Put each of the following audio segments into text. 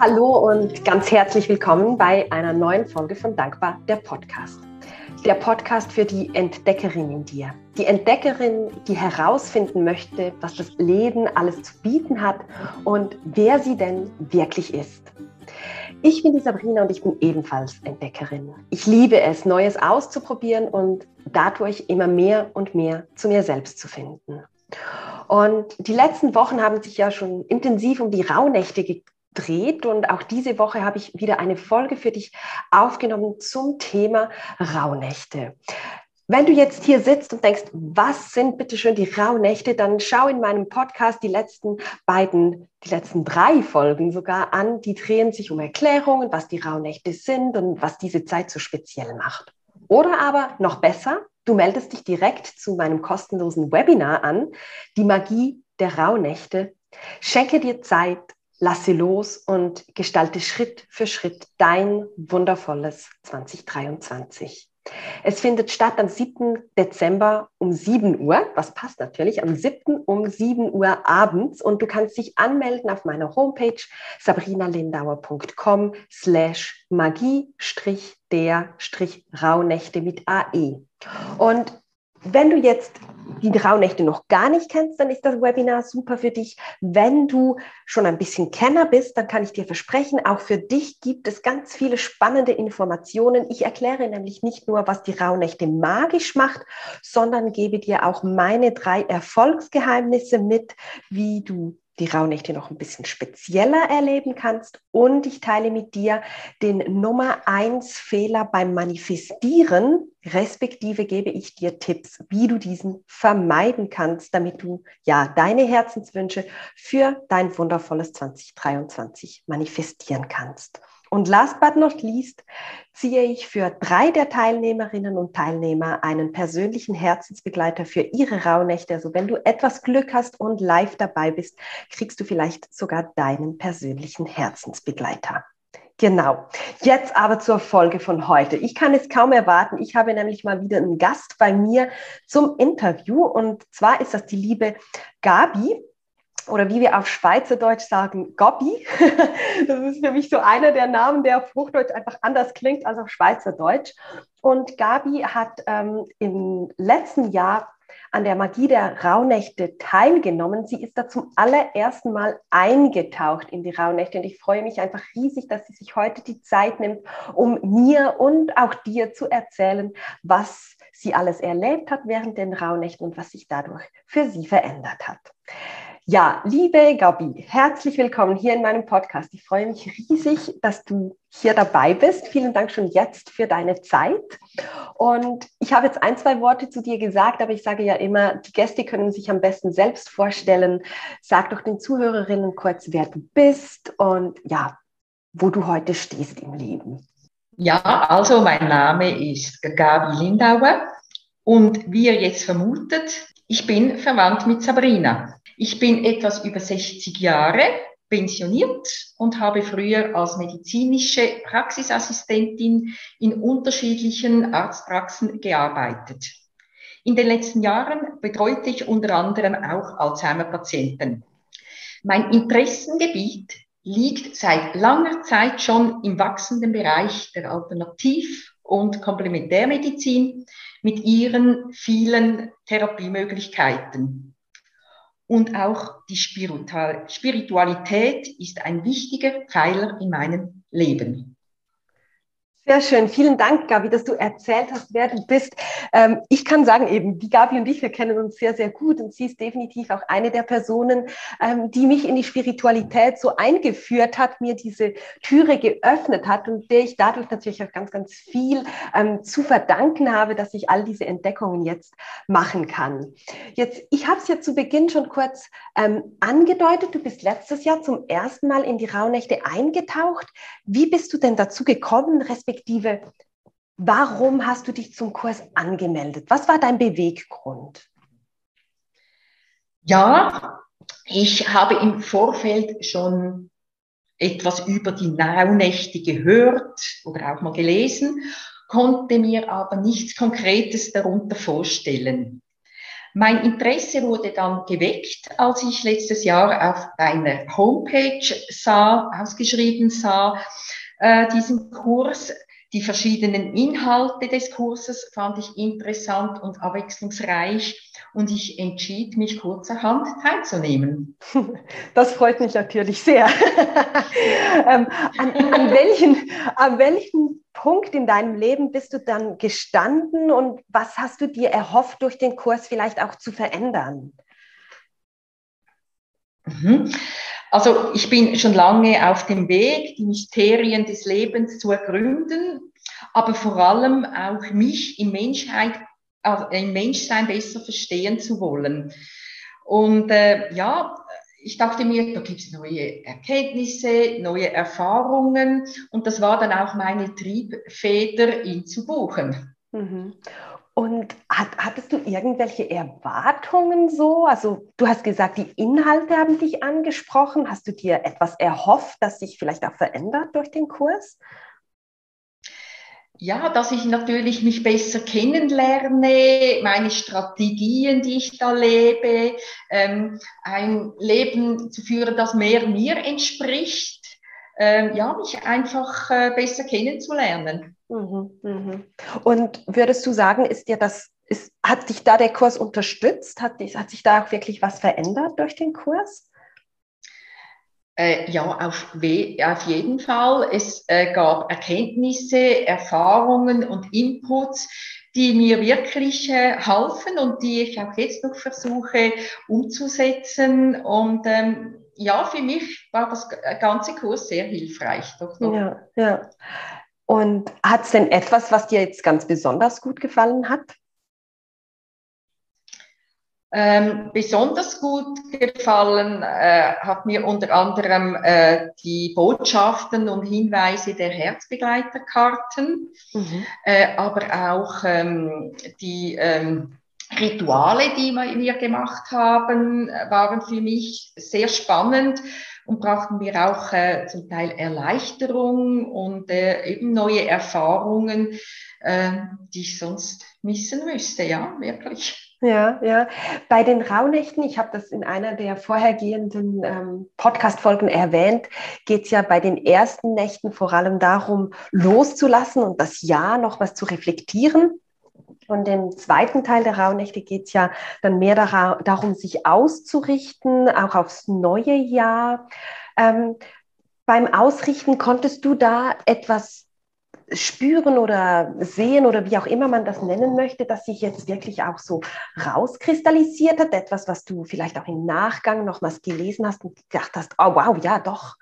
Hallo und ganz herzlich willkommen bei einer neuen Folge von Dankbar, der Podcast. Der Podcast für die Entdeckerin in dir. Die Entdeckerin, die herausfinden möchte, was das Leben alles zu bieten hat und wer sie denn wirklich ist. Ich bin die Sabrina und ich bin ebenfalls Entdeckerin. Ich liebe es, Neues auszuprobieren und dadurch immer mehr und mehr zu mir selbst zu finden. Und die letzten Wochen haben sich ja schon intensiv um die Rauhnächte dreht. Und auch diese Woche habe ich wieder eine Folge für dich aufgenommen zum Thema Rauhnächte. Wenn du jetzt hier sitzt und denkst, was sind bitte schön die Rauhnächte, dann schau in meinem Podcast die letzten beiden, die letzten drei Folgen sogar an. Die drehen sich um Erklärungen, was die Rauhnächte sind und was diese Zeit so speziell macht. Oder aber noch besser, du meldest dich direkt zu meinem kostenlosen Webinar an, die Magie der Rauhnächte. Schenke dir Zeit, lasse los und gestalte Schritt für Schritt dein wundervolles 2023. Es findet statt am 7. Dezember um 7 Uhr, was passt natürlich, am 7. um 7 Uhr abends und du kannst dich anmelden auf meiner Homepage sabrinalindauer.com slash magie-der-rauhnächte mit AE. Und wenn du jetzt die Rauhnächte noch gar nicht kennst, dann ist das Webinar super für dich. Wenn du schon ein bisschen Kenner bist, dann kann ich dir versprechen, auch für dich gibt es ganz viele spannende Informationen. Ich erkläre nämlich nicht nur, was die Rauhnächte magisch macht, sondern gebe dir auch meine drei Erfolgsgeheimnisse mit, wie du die Rauhnächte noch ein bisschen spezieller erleben kannst. Und ich teile mit dir den Nummer eins Fehler beim Manifestieren, respektive gebe ich dir Tipps, wie du diesen vermeiden kannst, damit du ja deine Herzenswünsche für dein wundervolles 2023 manifestieren kannst. Und last but not least ziehe ich für drei der Teilnehmerinnen und Teilnehmer einen persönlichen Herzensbegleiter für ihre Rauhnächte. Also wenn du etwas Glück hast und live dabei bist, kriegst du vielleicht sogar deinen persönlichen Herzensbegleiter. Genau. Jetzt aber zur Folge von heute. Ich kann es kaum erwarten. Ich habe nämlich mal wieder einen Gast bei mir zum Interview. Und zwar ist das die liebe Gabi oder wie wir auf Schweizerdeutsch sagen, Gobbi. Das ist für mich so einer der Namen, der auf Hochdeutsch einfach anders klingt als auf Schweizerdeutsch. Und Gabi hat ähm, im letzten Jahr an der Magie der Rauhnächte teilgenommen. Sie ist da zum allerersten Mal eingetaucht in die Rauhnächte und ich freue mich einfach riesig, dass sie sich heute die Zeit nimmt, um mir und auch dir zu erzählen, was sie alles erlebt hat während den Rauhnächten und was sich dadurch für sie verändert hat. Ja, liebe Gabi, herzlich willkommen hier in meinem Podcast. Ich freue mich riesig, dass du hier dabei bist. Vielen Dank schon jetzt für deine Zeit. Und ich habe jetzt ein, zwei Worte zu dir gesagt, aber ich sage ja immer, die Gäste können sich am besten selbst vorstellen. Sag doch den Zuhörerinnen kurz, wer du bist und ja, wo du heute stehst im Leben. Ja, also mein Name ist Gabi Lindauer und wie ihr jetzt vermutet, ich bin verwandt mit Sabrina. Ich bin etwas über 60 Jahre pensioniert und habe früher als medizinische Praxisassistentin in unterschiedlichen Arztpraxen gearbeitet. In den letzten Jahren betreute ich unter anderem auch Alzheimer-Patienten. Mein Interessengebiet liegt seit langer Zeit schon im wachsenden Bereich der Alternativ- und Komplementärmedizin mit ihren vielen Therapiemöglichkeiten. Und auch die Spiritualität ist ein wichtiger Pfeiler in meinem Leben. Sehr schön. Vielen Dank, Gabi, dass du erzählt hast, wer du bist. Ähm, ich kann sagen eben, die Gabi und ich, wir kennen uns sehr, sehr gut und sie ist definitiv auch eine der Personen, ähm, die mich in die Spiritualität so eingeführt hat, mir diese Türe geöffnet hat und der ich dadurch natürlich auch ganz, ganz viel ähm, zu verdanken habe, dass ich all diese Entdeckungen jetzt machen kann. Jetzt, ich habe es ja zu Beginn schon kurz ähm, angedeutet. Du bist letztes Jahr zum ersten Mal in die Rauhnächte eingetaucht. Wie bist du denn dazu gekommen, respektive Perspektive, warum hast du dich zum Kurs angemeldet? Was war dein Beweggrund? Ja, ich habe im Vorfeld schon etwas über die Naunächte gehört oder auch mal gelesen, konnte mir aber nichts Konkretes darunter vorstellen. Mein Interesse wurde dann geweckt, als ich letztes Jahr auf einer Homepage sah, ausgeschrieben sah, äh, diesen Kurs. Die verschiedenen Inhalte des Kurses fand ich interessant und abwechslungsreich und ich entschied mich kurzerhand teilzunehmen. Das freut mich natürlich sehr. ähm, an, an, welchen, an welchen Punkt in deinem Leben bist du dann gestanden und was hast du dir erhofft, durch den Kurs vielleicht auch zu verändern? Mhm. Also ich bin schon lange auf dem Weg, die Mysterien des Lebens zu ergründen, aber vor allem auch mich in Menschheit also im Menschsein besser verstehen zu wollen. Und äh, ja, ich dachte mir, da gibt es neue Erkenntnisse, neue Erfahrungen und das war dann auch meine Triebfeder, ihn zu buchen. Mhm. Und hat, hattest du irgendwelche Erwartungen so? Also du hast gesagt, die Inhalte haben dich angesprochen. Hast du dir etwas erhofft, das sich vielleicht auch verändert durch den Kurs? ja, dass ich natürlich mich besser kennenlerne, meine Strategien, die ich da lebe, ähm, ein Leben zu führen, das mehr mir entspricht, ähm, ja, mich einfach äh, besser kennenzulernen. Mhm, mh. Und würdest du sagen, ist dir das, ist, hat dich da der Kurs unterstützt? Hat, hat sich da auch wirklich was verändert durch den Kurs? Äh, ja, auf, auf, jeden Fall. Es äh, gab Erkenntnisse, Erfahrungen und Inputs, die mir wirklich äh, halfen und die ich auch jetzt noch versuche umzusetzen. Und ähm, ja, für mich war das ganze Kurs sehr hilfreich. Doch, doch. Ja, ja. Und hat es denn etwas, was dir jetzt ganz besonders gut gefallen hat? Ähm, besonders gut gefallen äh, hat mir unter anderem äh, die Botschaften und Hinweise der Herzbegleiterkarten, mhm. äh, aber auch ähm, die ähm, Rituale, die wir gemacht haben, waren für mich sehr spannend und brachten mir auch äh, zum Teil Erleichterung und äh, eben neue Erfahrungen, äh, die ich sonst missen müsste, ja, wirklich. Ja, ja. Bei den Rauhnächten, ich habe das in einer der vorhergehenden ähm, Podcast-Folgen erwähnt, geht es ja bei den ersten Nächten vor allem darum, loszulassen und das Jahr noch was zu reflektieren. Und im zweiten Teil der Rauhnächte geht es ja dann mehr darum, sich auszurichten, auch aufs neue Jahr. Ähm, beim Ausrichten konntest du da etwas spüren oder sehen oder wie auch immer man das nennen möchte, dass sich jetzt wirklich auch so rauskristallisiert hat, etwas, was du vielleicht auch im Nachgang nochmals gelesen hast und gedacht hast, oh wow, ja doch,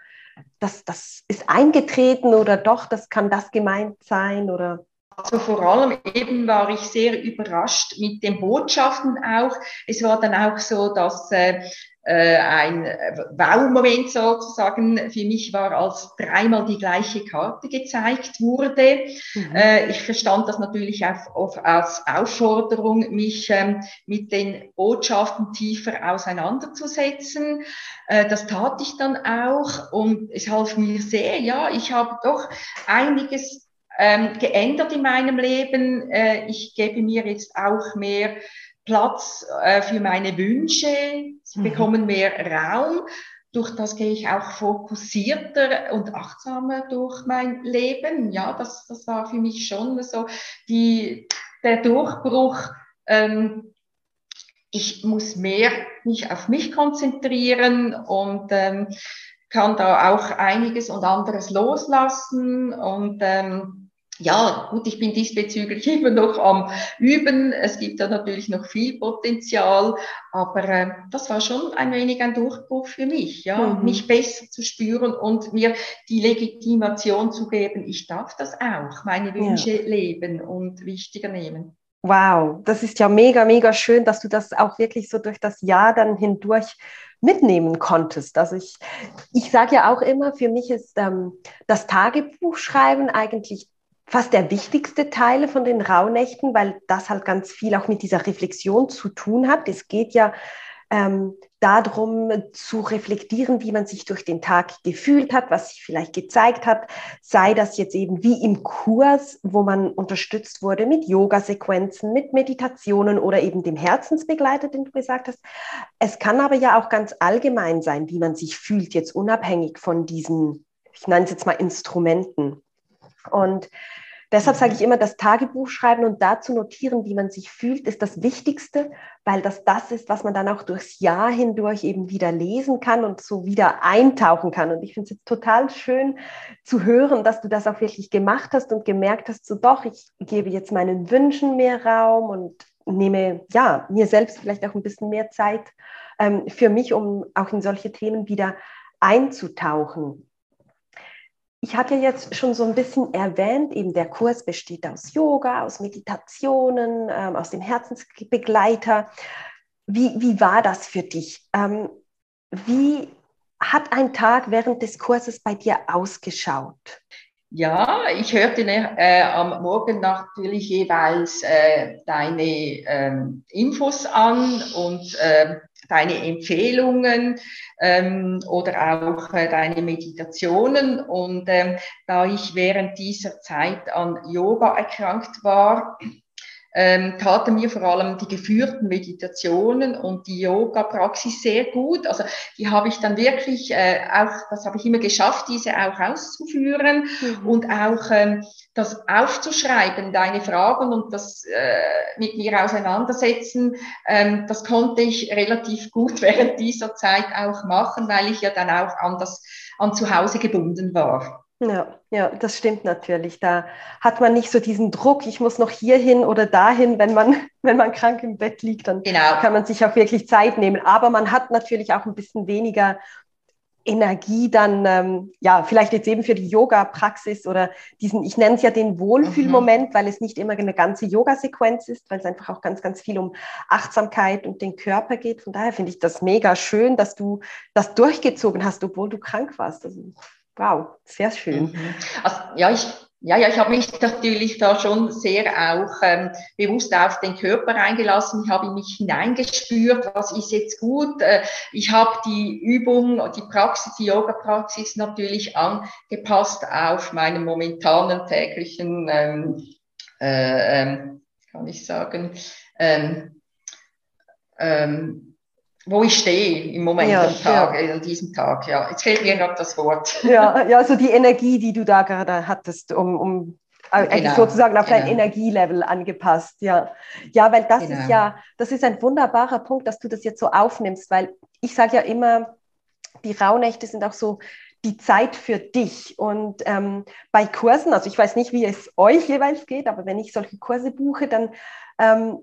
das, das ist eingetreten oder doch, das kann das gemeint sein oder also vor allem eben war ich sehr überrascht mit den Botschaften auch. Es war dann auch so, dass äh, äh, ein Wow-Moment sozusagen für mich war, als dreimal die gleiche Karte gezeigt wurde. Mhm. Äh, ich verstand das natürlich auf, auf, als Aufforderung, mich ähm, mit den Botschaften tiefer auseinanderzusetzen. Äh, das tat ich dann auch und es half mir sehr. Ja, ich habe doch einiges ähm, geändert in meinem Leben. Äh, ich gebe mir jetzt auch mehr Platz äh, für meine Wünsche, sie mhm. bekommen mehr Raum. Durch das gehe ich auch fokussierter und achtsamer durch mein Leben. Ja, das, das war für mich schon so die, der Durchbruch. Ähm, ich muss mehr mich auf mich konzentrieren und ähm, kann da auch einiges und anderes loslassen und ähm, ja, gut, ich bin diesbezüglich immer noch am Üben. Es gibt da natürlich noch viel Potenzial, aber äh, das war schon ein wenig ein Durchbruch für mich, ja, mhm. mich besser zu spüren und mir die Legitimation zu geben, ich darf das auch, meine Wünsche ja. leben und wichtiger nehmen. Wow, das ist ja mega, mega schön, dass du das auch wirklich so durch das Jahr dann hindurch mitnehmen konntest. Also ich, ich sage ja auch immer, für mich ist ähm, das Tagebuchschreiben eigentlich fast der wichtigste Teil von den Rauhnächten, weil das halt ganz viel auch mit dieser Reflexion zu tun hat. Es geht ja ähm, darum zu reflektieren, wie man sich durch den Tag gefühlt hat, was sich vielleicht gezeigt hat, sei das jetzt eben wie im Kurs, wo man unterstützt wurde mit Yoga-Sequenzen, mit Meditationen oder eben dem Herzensbegleiter, den du gesagt hast. Es kann aber ja auch ganz allgemein sein, wie man sich fühlt, jetzt unabhängig von diesen, ich nenne es jetzt mal Instrumenten. Und Deshalb sage ich immer, das Tagebuch schreiben und dazu notieren, wie man sich fühlt, ist das Wichtigste, weil das das ist, was man dann auch durchs Jahr hindurch eben wieder lesen kann und so wieder eintauchen kann. Und ich finde es jetzt total schön zu hören, dass du das auch wirklich gemacht hast und gemerkt hast, so doch, ich gebe jetzt meinen Wünschen mehr Raum und nehme ja mir selbst vielleicht auch ein bisschen mehr Zeit ähm, für mich, um auch in solche Themen wieder einzutauchen. Ich hatte jetzt schon so ein bisschen erwähnt, eben der Kurs besteht aus Yoga, aus Meditationen, ähm, aus dem Herzensbegleiter. Wie, wie war das für dich? Ähm, wie hat ein Tag während des Kurses bei dir ausgeschaut? Ja, ich hörte äh, am Morgen natürlich jeweils äh, deine ähm, Infos an und äh, deine Empfehlungen ähm, oder auch äh, deine Meditationen. Und ähm, da ich während dieser Zeit an Yoga erkrankt war, ähm, taten mir vor allem die geführten Meditationen und die Yoga-Praxis sehr gut. Also die habe ich dann wirklich äh, auch, das habe ich immer geschafft, diese auch auszuführen mhm. und auch ähm, das aufzuschreiben, deine Fragen und das äh, mit mir auseinandersetzen, ähm, das konnte ich relativ gut während dieser Zeit auch machen, weil ich ja dann auch an das an zu Hause gebunden war. Ja, ja, das stimmt natürlich. Da hat man nicht so diesen Druck, ich muss noch hierhin oder dahin, wenn man, wenn man krank im Bett liegt, dann genau. kann man sich auch wirklich Zeit nehmen. Aber man hat natürlich auch ein bisschen weniger Energie dann, ähm, ja, vielleicht jetzt eben für die Yoga-Praxis oder diesen, ich nenne es ja den Wohlfühlmoment, mhm. weil es nicht immer eine ganze Yoga-Sequenz ist, weil es einfach auch ganz, ganz viel um Achtsamkeit und den Körper geht. Von daher finde ich das mega schön, dass du das durchgezogen hast, obwohl du krank warst. Also Wow, sehr schön. Mhm. Also, ja, ich, ja, ja, ich habe mich natürlich da schon sehr auch ähm, bewusst auf den Körper eingelassen. Ich habe mich hineingespürt, was ist jetzt gut. Äh, ich habe die Übung, die Praxis, die Yoga-Praxis natürlich angepasst auf meinen momentanen täglichen, ähm, äh, ähm, kann ich sagen, ähm, ähm, wo ich stehe im Moment ja, am Tag, ja. an diesem Tag. Ja, jetzt fehlt mir gerade das Wort. Ja, ja, so die Energie, die du da gerade hattest, um, um äh, genau, sozusagen auf genau. dein Energielevel angepasst. Ja, ja, weil das genau. ist ja, das ist ein wunderbarer Punkt, dass du das jetzt so aufnimmst, weil ich sage ja immer, die Rauhnächte sind auch so die Zeit für dich. Und ähm, bei Kursen, also ich weiß nicht, wie es euch jeweils geht, aber wenn ich solche Kurse buche, dann ähm,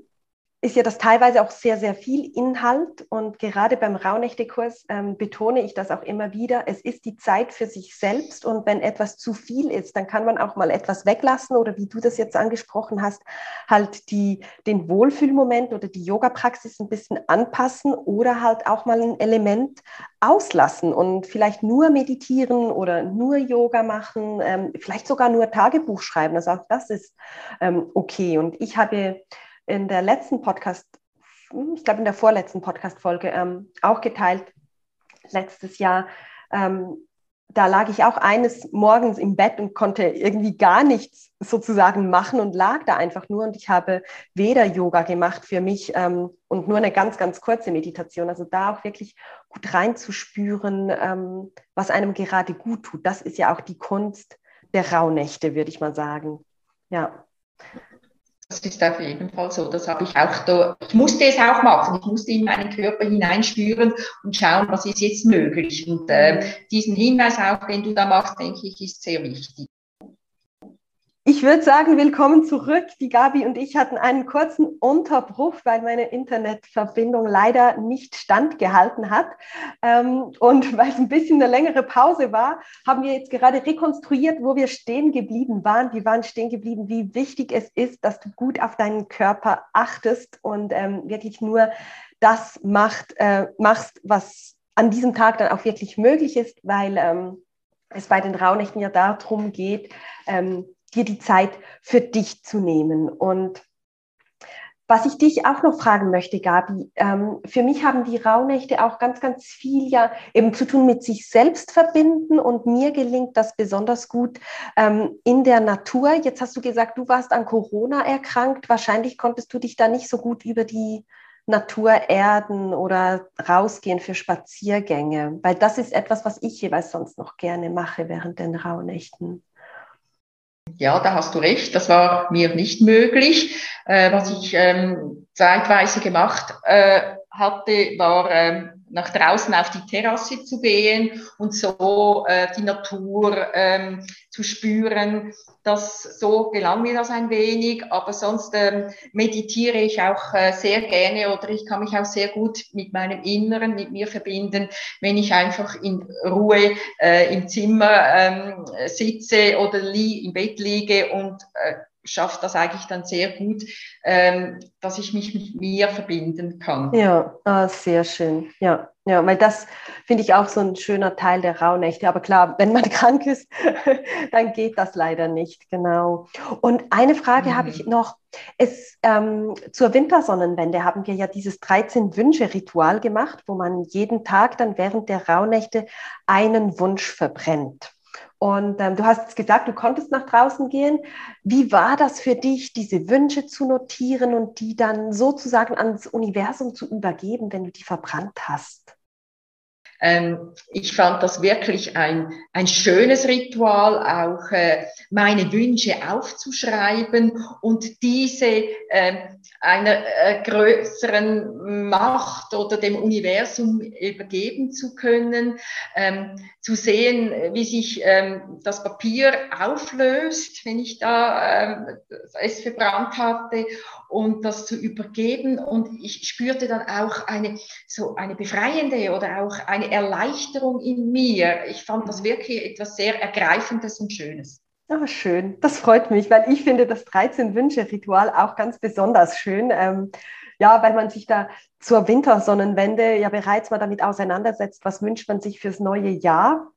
ist ja das teilweise auch sehr, sehr viel Inhalt. Und gerade beim Rauhnächte-Kurs ähm, betone ich das auch immer wieder. Es ist die Zeit für sich selbst. Und wenn etwas zu viel ist, dann kann man auch mal etwas weglassen oder wie du das jetzt angesprochen hast, halt die, den Wohlfühlmoment oder die Yoga-Praxis ein bisschen anpassen oder halt auch mal ein Element auslassen und vielleicht nur meditieren oder nur Yoga machen, ähm, vielleicht sogar nur Tagebuch schreiben. Also auch das ist ähm, okay. Und ich habe in der letzten Podcast, ich glaube in der vorletzten Podcast-Folge ähm, auch geteilt, letztes Jahr. Ähm, da lag ich auch eines Morgens im Bett und konnte irgendwie gar nichts sozusagen machen und lag da einfach nur. Und ich habe weder Yoga gemacht für mich ähm, und nur eine ganz, ganz kurze Meditation. Also da auch wirklich gut reinzuspüren, ähm, was einem gerade gut tut. Das ist ja auch die Kunst der Rauhnächte, würde ich mal sagen. Ja. Das ist auf jeden Fall so. Das habe ich auch da. Ich musste es auch machen. Ich musste in meinen Körper hineinspüren und schauen, was ist jetzt möglich. Und äh, diesen Hinweis auch, den du da machst, denke ich, ist sehr wichtig. Ich würde sagen, willkommen zurück. Die Gabi und ich hatten einen kurzen Unterbruch, weil meine Internetverbindung leider nicht standgehalten hat. Ähm, und weil es ein bisschen eine längere Pause war, haben wir jetzt gerade rekonstruiert, wo wir stehen geblieben waren. Wir waren stehen geblieben, wie wichtig es ist, dass du gut auf deinen Körper achtest und ähm, wirklich nur das macht, äh, machst, was an diesem Tag dann auch wirklich möglich ist, weil ähm, es bei den Rauhnächten ja darum geht, dir die Zeit für dich zu nehmen. Und Was ich dich auch noch fragen möchte, Gabi, ähm, für mich haben die Rauhnächte auch ganz, ganz viel ja eben zu tun mit sich selbst verbinden und mir gelingt das besonders gut ähm, in der Natur. Jetzt hast du gesagt, du warst an Corona erkrankt. Wahrscheinlich konntest du dich da nicht so gut über die Natur erden oder rausgehen für Spaziergänge, weil das ist etwas, was ich jeweils sonst noch gerne mache während den Rauhnächten. Ja, da hast du recht. Das war mir nicht möglich. Äh, was ich ähm, zeitweise gemacht äh, hatte, war ähm, nach draußen auf die Terrasse zu gehen und so äh, die Natur ähm, zu spüren. Das, so gelang mir das ein wenig, aber sonst ähm, meditiere ich auch äh, sehr gerne oder ich kann mich auch sehr gut mit meinem Inneren, mit mir verbinden, wenn ich einfach in Ruhe äh, im Zimmer ähm, sitze oder im Bett liege und äh, schafft das eigentlich dann sehr gut, ähm, dass ich mich mit mir verbinden kann. Ja, ah, sehr schön. Ja, ja, weil das finde ich auch so ein schöner Teil der Rauhnächte. Aber klar, wenn man krank ist, dann geht das leider nicht. Genau. Und eine Frage mhm. habe ich noch. Es, ähm, zur Wintersonnenwende haben wir ja dieses 13-Wünsche-Ritual gemacht, wo man jeden Tag dann während der Rauhnächte einen Wunsch verbrennt. Und ähm, du hast gesagt, du konntest nach draußen gehen. Wie war das für dich, diese Wünsche zu notieren und die dann sozusagen ans Universum zu übergeben, wenn du die verbrannt hast? Ähm, ich fand das wirklich ein, ein schönes Ritual, auch äh, meine Wünsche aufzuschreiben und diese äh, einer äh, größeren Macht oder dem Universum übergeben zu können, ähm, zu sehen, wie sich ähm, das Papier auflöst, wenn ich da ähm, es verbrannt hatte und das zu übergeben. Und ich spürte dann auch eine so eine befreiende oder auch eine Erleichterung in mir. Ich fand das wirklich etwas sehr ergreifendes und schönes. Oh, schön, das freut mich, weil ich finde das 13-Wünsche-Ritual auch ganz besonders schön. Ähm, ja, weil man sich da zur Wintersonnenwende ja bereits mal damit auseinandersetzt, was wünscht man sich fürs neue Jahr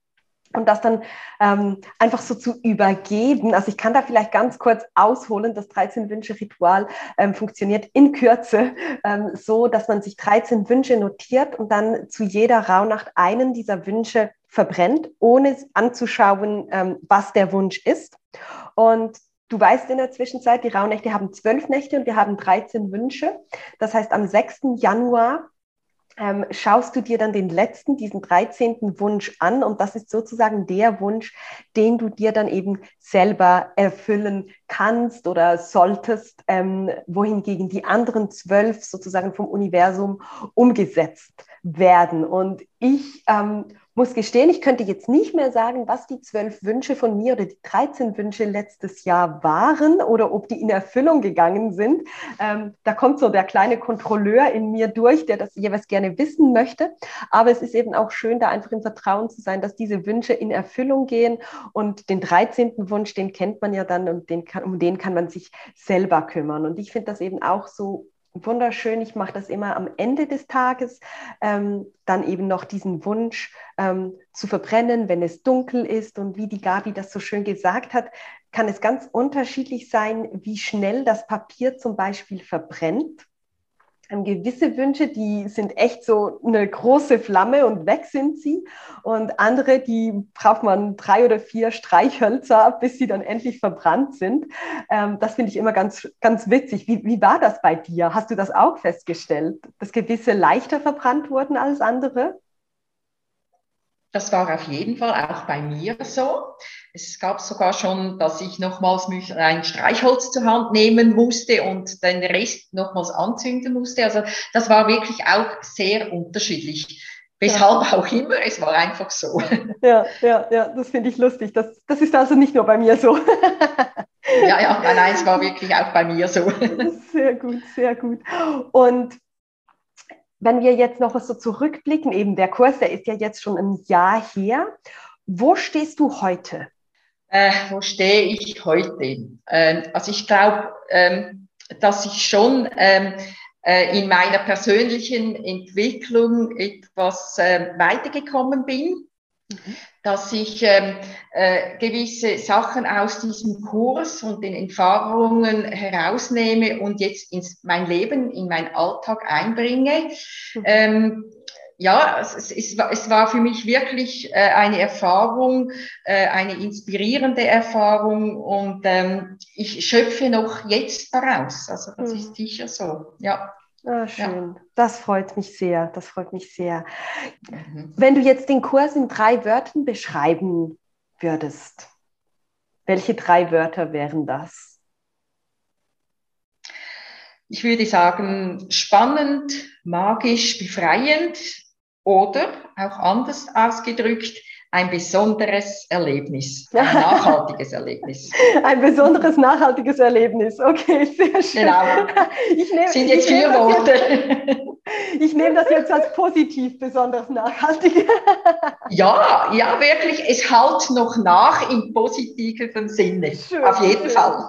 und das dann ähm, einfach so zu übergeben. Also ich kann da vielleicht ganz kurz ausholen. Das 13-Wünsche-Ritual ähm, funktioniert in Kürze ähm, so, dass man sich 13 Wünsche notiert und dann zu jeder Rauhnacht einen dieser Wünsche verbrennt, ohne anzuschauen, ähm, was der Wunsch ist. Und Du weißt in der Zwischenzeit, die Rauhnächte haben zwölf Nächte und wir haben 13 Wünsche. Das heißt, am 6. Januar ähm, schaust du dir dann den letzten, diesen 13. Wunsch an und das ist sozusagen der Wunsch, den du dir dann eben selber erfüllen kannst oder solltest, ähm, wohingegen die anderen zwölf sozusagen vom Universum umgesetzt werden. Und ich ähm, muss gestehen, ich könnte jetzt nicht mehr sagen, was die zwölf Wünsche von mir oder die 13 Wünsche letztes Jahr waren oder ob die in Erfüllung gegangen sind. Ähm, da kommt so der kleine Kontrolleur in mir durch, der das jeweils gerne wissen möchte. Aber es ist eben auch schön, da einfach im Vertrauen zu sein, dass diese Wünsche in Erfüllung gehen. Und den 13. Wunsch, den kennt man ja dann und den kann, um den kann man sich selber kümmern. Und ich finde das eben auch so wunderschön. Ich mache das immer am Ende des Tages, ähm, dann eben noch diesen Wunsch ähm, zu verbrennen, wenn es dunkel ist. Und wie die Gabi das so schön gesagt hat, kann es ganz unterschiedlich sein, wie schnell das Papier zum Beispiel verbrennt gewisse Wünsche, die sind echt so eine große Flamme und weg sind sie. Und andere, die braucht man drei oder vier Streichhölzer, bis sie dann endlich verbrannt sind. Ähm, das finde ich immer ganz, ganz witzig. Wie, wie war das bei dir? Hast du das auch festgestellt, dass gewisse leichter verbrannt wurden als andere? Das war auf jeden Fall auch bei mir so. Es gab sogar schon, dass ich nochmals ein Streichholz zur Hand nehmen musste und den Rest nochmals anzünden musste. Also das war wirklich auch sehr unterschiedlich. Weshalb ja. auch immer, es war einfach so. Ja, ja, ja, das finde ich lustig. Das, das ist also nicht nur bei mir so. Ja, ja, nein, nein, es war wirklich auch bei mir so. Sehr gut, sehr gut. Und wenn wir jetzt noch so zurückblicken, eben der Kurs, der ist ja jetzt schon ein Jahr her. Wo stehst du heute? Äh, wo stehe ich heute? Ähm, also ich glaube, ähm, dass ich schon ähm, äh, in meiner persönlichen Entwicklung etwas äh, weitergekommen bin. Mhm. Dass ich ähm, äh, gewisse Sachen aus diesem Kurs und den Erfahrungen herausnehme und jetzt ins mein Leben, in meinen Alltag einbringe. Mhm. Ähm, ja, es, es, es, war für mich wirklich äh, eine Erfahrung, äh, eine inspirierende Erfahrung und ähm, ich schöpfe noch jetzt daraus. Also das mhm. ist sicher so, ja. Ah, schön. Ja. Das freut mich sehr. Das freut mich sehr. Mhm. Wenn du jetzt den Kurs in drei Wörtern beschreiben würdest, welche drei Wörter wären das? Ich würde sagen, spannend, magisch, befreiend oder auch anders ausgedrückt, ein besonderes Erlebnis, ein nachhaltiges Erlebnis. Ein besonderes nachhaltiges Erlebnis, okay, sehr schön. Genau. Ich nehm, Sind jetzt vier Worte. Ich nehme das jetzt als positiv besonders nachhaltig. Ja, ja, wirklich, es halt noch nach im positiven Sinne, schön, auf jeden schön. Fall.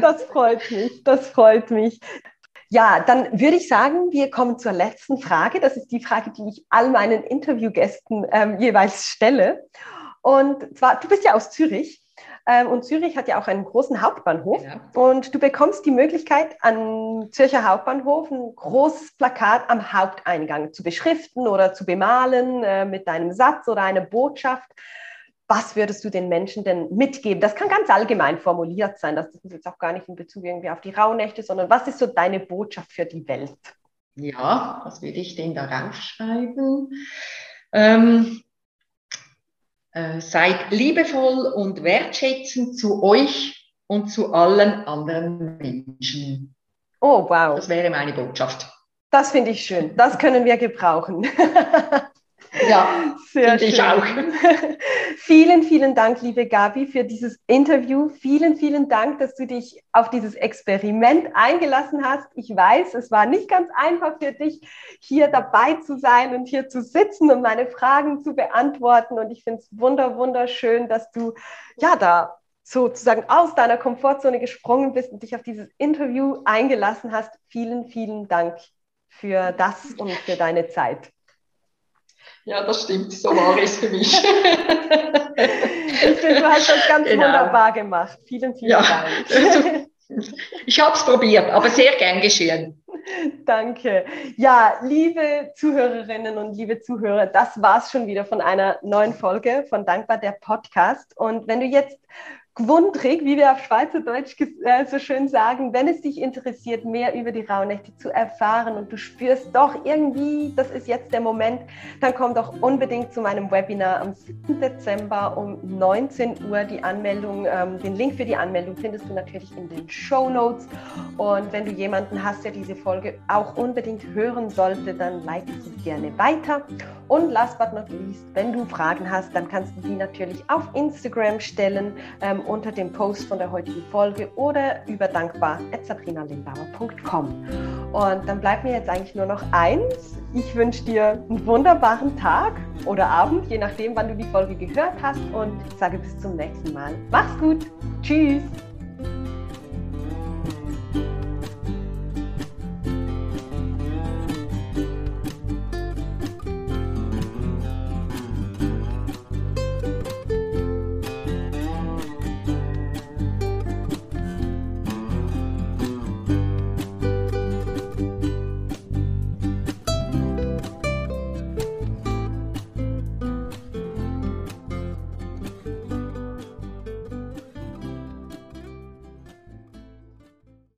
Das freut mich, das freut mich. Ja, dann würde ich sagen, wir kommen zur letzten Frage. Das ist die Frage, die ich all meinen Interviewgästen ähm, jeweils stelle. Und zwar, du bist ja aus Zürich. Ähm, und Zürich hat ja auch einen großen Hauptbahnhof. Ja. Und du bekommst die Möglichkeit, am Zürcher Hauptbahnhof ein großes Plakat am Haupteingang zu beschriften oder zu bemalen äh, mit deinem Satz oder einer Botschaft was würdest du den Menschen denn mitgeben? Das kann ganz allgemein formuliert sein. Das ist jetzt auch gar nicht in Bezug irgendwie auf die Rauhnächte, sondern was ist so deine Botschaft für die Welt? Ja, was will ich denn da raufschreiben? Ähm, äh, seid liebevoll und wertschätzend zu euch und zu allen anderen Menschen. Oh, wow. Das wäre meine Botschaft. Das finde ich schön. Das können wir gebrauchen. Ja, sehr schön. Ich auch. vielen, vielen Dank, liebe Gabi, für dieses Interview. Vielen, vielen Dank, dass du dich auf dieses Experiment eingelassen hast. Ich weiß, es war nicht ganz einfach für dich, hier dabei zu sein und hier zu sitzen und meine Fragen zu beantworten. Und ich finde es wunder, wunderschön, dass du ja da sozusagen aus deiner Komfortzone gesprungen bist und dich auf dieses Interview eingelassen hast. Vielen, vielen Dank für das und für deine Zeit. Ja, das stimmt. So war es für mich. ich finde, du hast das ganz genau. wunderbar gemacht. Vielen, vielen ja. Dank. Ich habe es probiert, aber sehr gern geschehen. Danke. Ja, liebe Zuhörerinnen und liebe Zuhörer, das war es schon wieder von einer neuen Folge von Dankbar der Podcast. Und wenn du jetzt gewundrig, wie wir auf Schweizerdeutsch äh, so schön sagen, wenn es dich interessiert, mehr über die Rauhnächte zu erfahren und du spürst doch irgendwie, das ist jetzt der Moment, dann komm doch unbedingt zu meinem Webinar am 7. Dezember um 19 Uhr. Die Anmeldung, ähm, den Link für die Anmeldung findest du natürlich in den Show Notes. Und wenn du jemanden hast, der diese Folge auch unbedingt hören sollte, dann leite sie gerne weiter. Und last but not least, wenn du Fragen hast, dann kannst du die natürlich auf Instagram stellen. Ähm, unter dem Post von der heutigen Folge oder über dankbar.sabrinalindauer.com. Und dann bleibt mir jetzt eigentlich nur noch eins. Ich wünsche dir einen wunderbaren Tag oder Abend, je nachdem, wann du die Folge gehört hast und sage bis zum nächsten Mal. Mach's gut. Tschüss.